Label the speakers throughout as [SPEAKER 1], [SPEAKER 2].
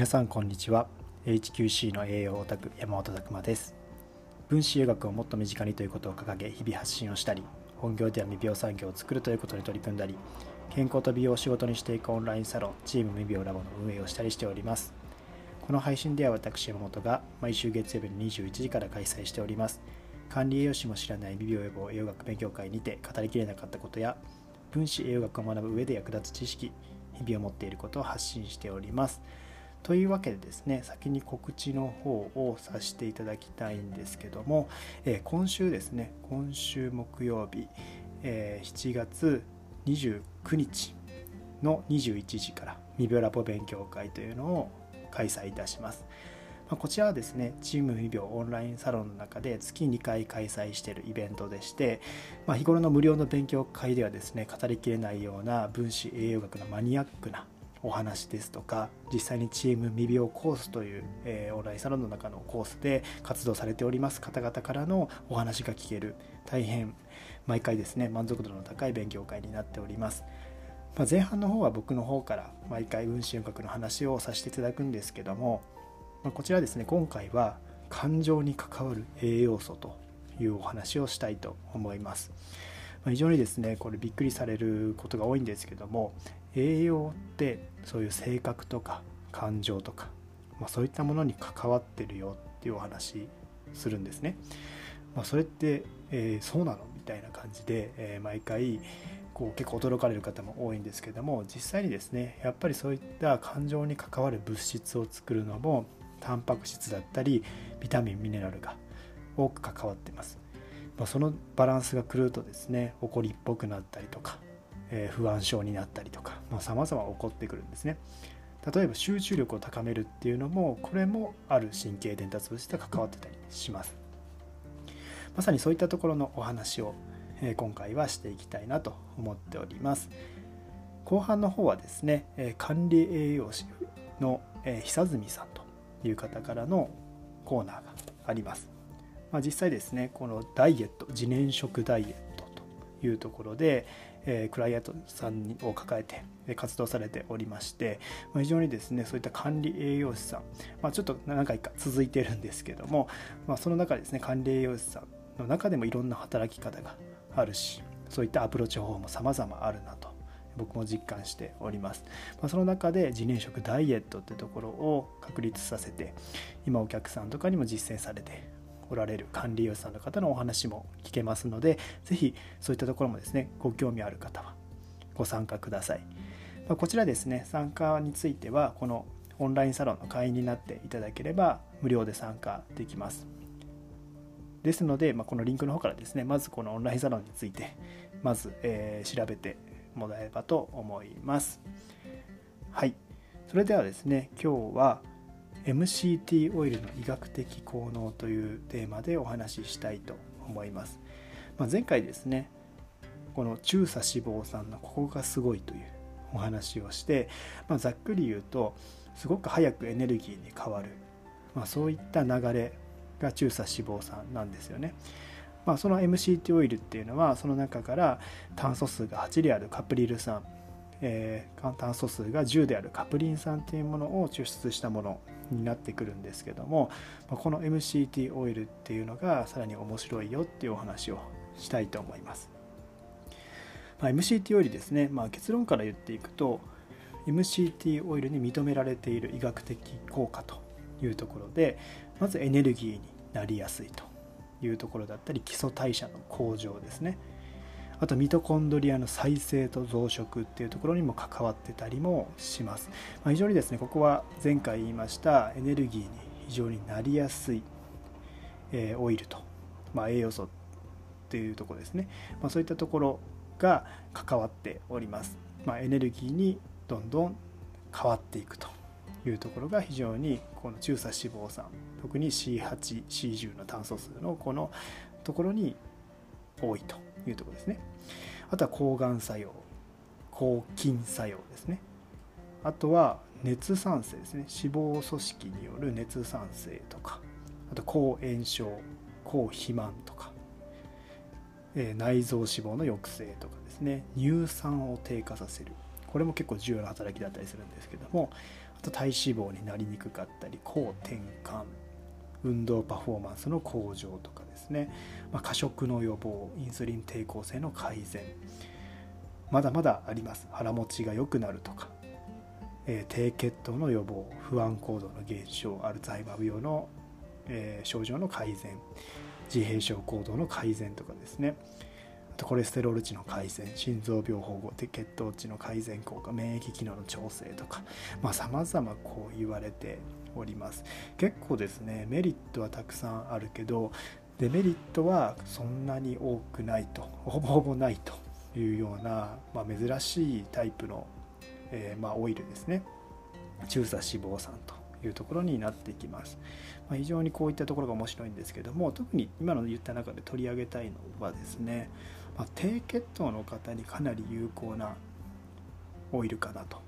[SPEAKER 1] 皆さんこんにちは。HQC の栄養オタク山本拓馬です。分子栄学をもっと身近にということを掲げ日々発信をしたり本業では未病産業を作るということに取り組んだり健康と美容を仕事にしていくオンラインサロンチーム未病ラボの運営をしたりしております。この配信では私山本が毎週月曜日の21時から開催しております。管理栄養士も知らない未病予防栄養学勉強会にて語りきれなかったことや分子栄養学を学ぶ上で役立つ知識日々を持っていることを発信しております。というわけでですね先に告知の方をさせていただきたいんですけども、えー、今週ですね今週木曜日、えー、7月29日の21時から未病ラボ勉強会というのを開催いたします。まこちらはですね、チーム未病オンラインサロンの中で月2回開催しているイベントでして、まあ、日頃の無料の勉強会ではですね、語りきれないような分子栄養学のマニアックなお話ですとか実際にチーム未病コースという、えー、オンラインサロンの中のコースで活動されております方々からのお話が聞ける大変毎回ですね満足度の高い勉強会になっております、まあ、前半の方は僕の方から毎回運針学の話をさせていただくんですけども、まあ、こちらですね今回は感情に関わる栄養素というお話をしたいと思います。非常にですねこれびっくりされることが多いんですけども栄養ってそういう性格とか感情とか、まあ、そういったものに関わってるよっていうお話するんですね。まあ、それって、えー、そうなのみたいな感じで、えー、毎回こう結構驚かれる方も多いんですけども実際にですねやっぱりそういった感情に関わる物質を作るのもタンパク質だったりビタミンミネラルが多く関わってます。まあ、そのバランスが狂うとですね怒りっぽくなったりとかえ不安症になったりとかまざ、ま起こってくるんですね。例えば集中力を高めるっていうのもこれもある神経伝達物質と関わってたりします。まさにそういったところのお話を、今回はしていきたいなと思っております。後半の方はですね、管理栄養士の、久住さんという方からのコーナーがあります。まあ、実際ですねこのダイエット自燃食ダイエットというところで、クライアントさんを抱えて活動されておりまして、ま、非常にですねそういった管理栄養士さん、まあ、ちょっと何回か続いてるんですけども、まあ、その中ですね管理栄養士さんの中でもいろんな働き方があるしそういったアプローチ方法も様々あるなと僕も実感しております、まあ、その中で自燃食ダイエットってところを確立させて今お客さんとかにも実践されておられる管理栄養士さんの方のお話も聞けますので是非そういったところもですねご興味ある方はご参加ください、こちらですね参加についてはこのオンラインサロンの会員になっていただければ無料で参加できます。ですので、まあ、このリンクの方からですねまずこのオンラインサロンについてまず、えー、調べてもらえればと思います。はい。それではですね今日は MCT オイルの医学的効能というテーマでお話ししたいと思います、まあ、前回ですねこの中鎖脂肪酸のここがすごいというお話をして、まあ、ざっくり言うとすごく早くエネルギーに変わる、まあ、そういった流れが中鎖脂肪酸なんですよね。まあ、その MCT オイルっていうのはその中から炭素数が8であるカプリル酸、えー、炭素数が10であるカプリン酸というものを抽出したものになってくるんですけどもこの MCT オイルっていうのがさらに面白いよっていうお話をしたいと思います、まあ、MCT オイルですね、まあ、結論から言っていくと MCT オイルに認められている医学的効果というところでまずエネルギーになりやすいというところだったり基礎代謝の向上ですね。あとミトコンドリアの再生と増殖っていうところにも関わってたりもします、まあ、非常にですねここは前回言いましたエネルギーに非常になりやすい、えー、オイルと、まあ、栄養素っていうところですね、まあ、そういったところが関わっております、まあ、エネルギーにどんどん変わっていくというところが非常にこの中鎖脂肪酸特に C8C10 の炭素数のこのところに多いというところですね。あとは抗がん作用抗菌作用ですね。あとは熱産生ですね。脂肪組織による熱産生とかあと抗炎症抗肥満とか、え、内臓脂肪の抑制とかですね。乳酸を低下させる。これも結構重要な働きだったりするんですけども。あと体脂肪になりにくかったり抗転換。運動パフォーマンスの向上とかですね、まあ、過食の予防インスリン抵抗性の改善。まだまだあります。腹持ちが良くなるとか、えー、低血糖の予防不安行動の減少アルツハイマー病の、えー、症状の改善。自閉症行動の改善とかですね。あとコレステロール値の改善心臓病保護で血糖値の改善効果免疫機能の調整とかさまざ、まこう言われております。結構ですねメリットはたくさんあるけどデメリットはそんなに多くないとほぼほぼないというような、まあ、珍しいタイプの、えー、まあ、オイルですね。中鎖脂肪酸と。いうところになってきます、まあ、非常にこういったところが面白いんですけども特に今の言った中で取り上げたいのはですね、ま低血糖の方にかなり有効なオイルかなと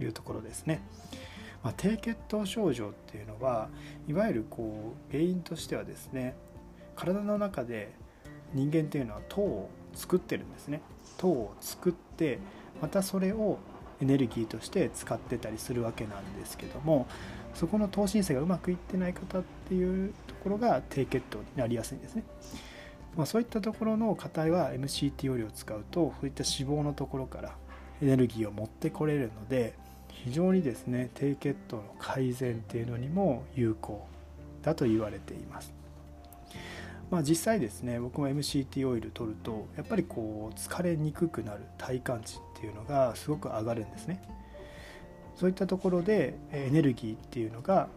[SPEAKER 1] いうところですね。まあ、低血糖症状っていうのはいわゆるこう原因としてはですね体の中で人間っていうのは糖を作ってるんですね糖を作ってまたそれをエネルギーとして使ってたりするわけなんですけどもそこの糖申請がうまくいってない方っていうところが低血糖になりやすいんですね、まあ、そういったところの方は MCT オイルを使うとそういった脂肪のところからエネルギーを持ってこれるので非常にですね低血糖の改善っていうのにも有効だと言われています。まあ、実際ですね僕も MCT オイル取るとやっぱりこう疲れにくくなる体感値っていうのがすごく上がるんですね。そういったところでエネルギーっていうのがや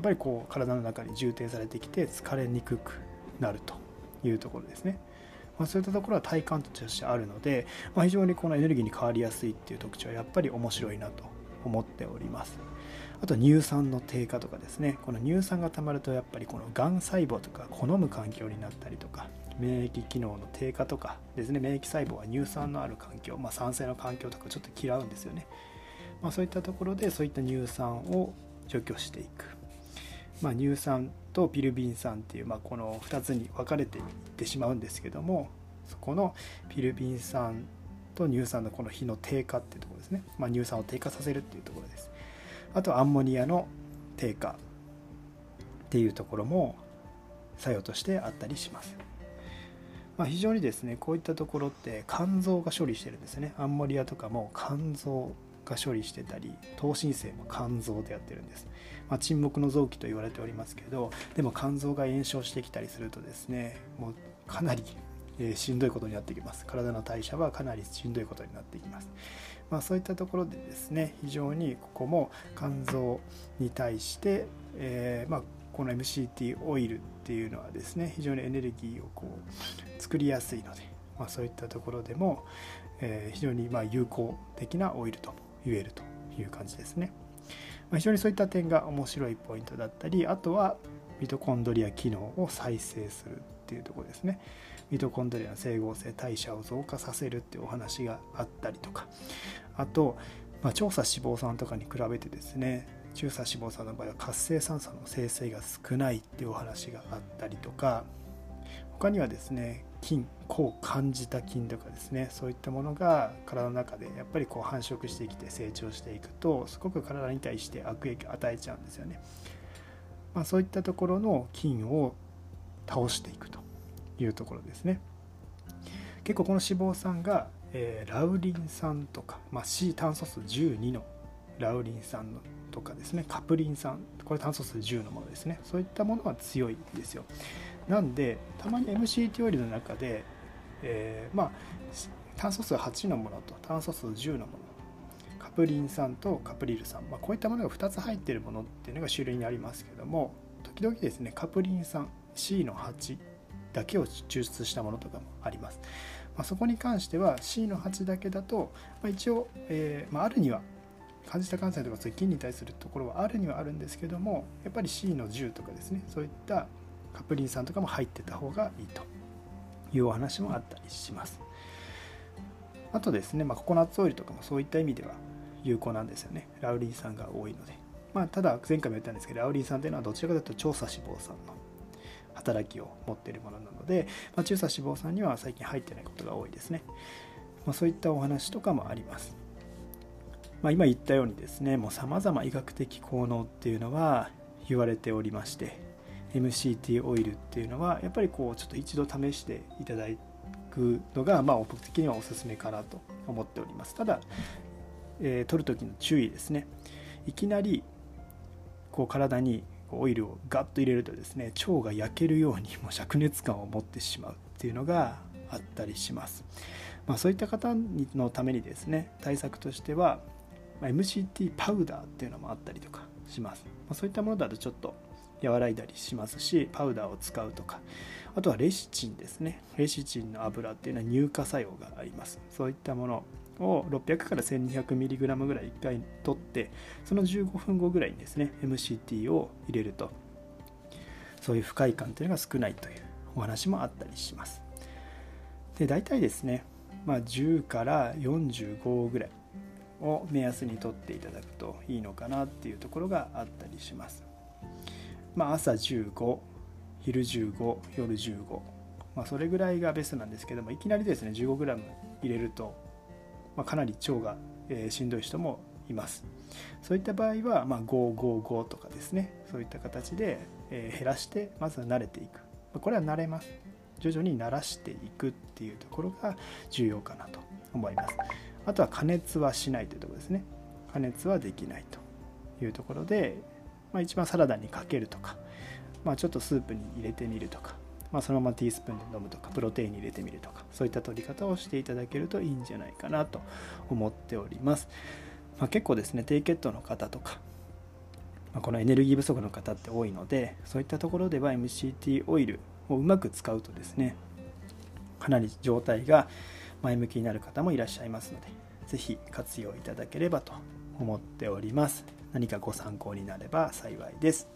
[SPEAKER 1] っぱりこう体の中に充填されてきて疲れにくくなるというところですね、まあ、そういったところは体感としてあるので、まあ、非常にこのエネルギーに変わりやすいっていう特徴はやっぱり面白いなと思っております。あと乳酸の低下とかですね。この乳酸がたまるとやっぱりこのがん細胞とか好む環境になったりとか免疫機能の低下とかですね免疫細胞は乳酸のある環境、まあ、酸性の環境とかちょっと嫌うんですよね、まあ、そういったところでそういった乳酸を除去していく、まあ、乳酸とピルビン酸っていう、まあ、この2つに分かれていってしまうんですけどもそこのピルビン酸と乳酸のこの比の低下っていうところですね、まあ、乳酸を低下させるっていうところです。あとアンモニアの低下っていうところも作用としてあったりします。まあ、非常にですねこういったところって肝臓が処理してるんですね。アンモニアとかも肝臓が処理してたり糖新生も肝臓でやってるんです、まあ、沈黙の臓器と言われておりますけどでも肝臓が炎症してきたりするとですねもうかなり、えしんどいことになってきます。体の代謝はかなりしんどいことになってきます。まあ、そういったところでですね非常にここも肝臓に対して、えー、まあ、この MCT オイルっていうのはですね非常にエネルギーをこう作りやすいので、まあ、そういったところでも、えー、非常にま有効的なオイルと言えるという感じですね。まあ、非常にそういった点が面白いポイントだったりあとはミトコンドリア機能を再生するっていうとこですね。ミトコンドリアの整合性代謝を増加させるっていうお話があったりとかあと、まあ、調査脂肪酸とかに比べてですね中鎖脂肪酸の場合は活性酸素の生成が少ないっていうお話があったりとか他にはですね菌抗感じた菌とかですねそういったものが体の中でやっぱりこう繁殖してきて成長していくとすごく体に対して悪影響を与えちゃうんですよね、まあ、そういったところの菌を倒していくというところですね。結構この脂肪酸がえー、ラウリン酸とか、まあ、C 炭素数12のラウリン酸とかですねカプリン酸これ炭素数10のものですね。そういったものは強いんですよ。なんでたまに MCT オイルの中で、えー、まあ炭素数8のものと炭素数10のもの。カプリン酸とカプリル酸、まあ、こういったものが2つ入っているものっていうのが種類にありますけども時々ですねカプリン酸 C の8だけを抽出したものとかもあります。まあ、そこに関しては C の8だけだと、まあ、一応、えーまあ、あるには感じた感染とかそういう菌に対するところはあるにはあるんですけどもやっぱり C の10とかですねそういったカプリン酸とかも入ってた方がいいと。いうお話もあったりします。あとですね、まあ、ココナッツオイルとかもそういった意味では有効なんですよね。ラウリン酸が多いので。まあ、ただ前回も言ったんですけどラウリン酸というのはどちらかというと調査脂肪酸の働きを持っているものなので、まあ、中鎖脂肪酸には最近入ってないことが多いですね、まあ、そういったお話とかもあります。まあ、今言ったようにですねもうさまざま医学的効能っていうのは言われておりまして MCT オイルっていうのはやっぱりこうちょっと一度試していただくのがまあ僕的にはおすすめかなと思っております。ただ、えー、取る時の注意ですね。いきなりこう体にオイルをガッと入れるとですね腸が焼けるようにもう灼熱感を持ってしまうっていうのがあったりします、まあ、そういった方のためにですね対策としてはま MCT パウダーっていうのもあったりとかします、ま、そういったものだとちょっと和らいだりしますしパウダーを使うとか。あとはレシチンですね。レシチンの油っていうのは乳化作用があります。そういったものを600から 1200mg ぐらい1回取ってその15分後ぐらいにですね MCT を入れると。そういう不快感というのが少ないというお話もあったりします。で大体ですね、まあ、10から45ぐらい。を目安にとっていただくといいのかなっていうところがあったりします。まあ朝15昼15夜15まあ、それぐらいがベストなんですけどもいきなりですね 15g 入れるとまあ、かなり腸が、えー、しんどい人もいます。そういった場合は、まあ、555とかですねそういった形で、えー、減らしてまずは慣れていく。これは慣れます。徐々に慣らしていくっていうところが重要かなと思います。あとは加熱はしないというところですね。加熱はできないというところで、まあ、一番サラダにかけるとか、まあ、ちょっとスープに入れてみるとかまあ、そのままティースプーンで飲むとかプロテインに入れてみるとかそういった取り方をしていただけるといいんじゃないかなと思っております、まあ、結構ですね低血糖の方とか、ま、このエネルギー不足の方って多いのでそういったところでは MCT オイルをうまく使うとですねかなり状態が前向きになる方もいらっしゃいますので是非活用いただければと思っております。何かご参考になれば幸いです。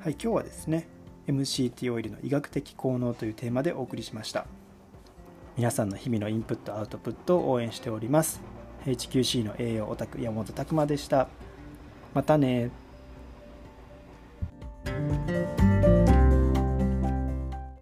[SPEAKER 1] はい今日はですね MCT オイルの医学的効能というテーマでお送りしました。皆さんの日々のインプットアウトプットを応援しております。HQC の栄養オタク山本拓馬でした。またね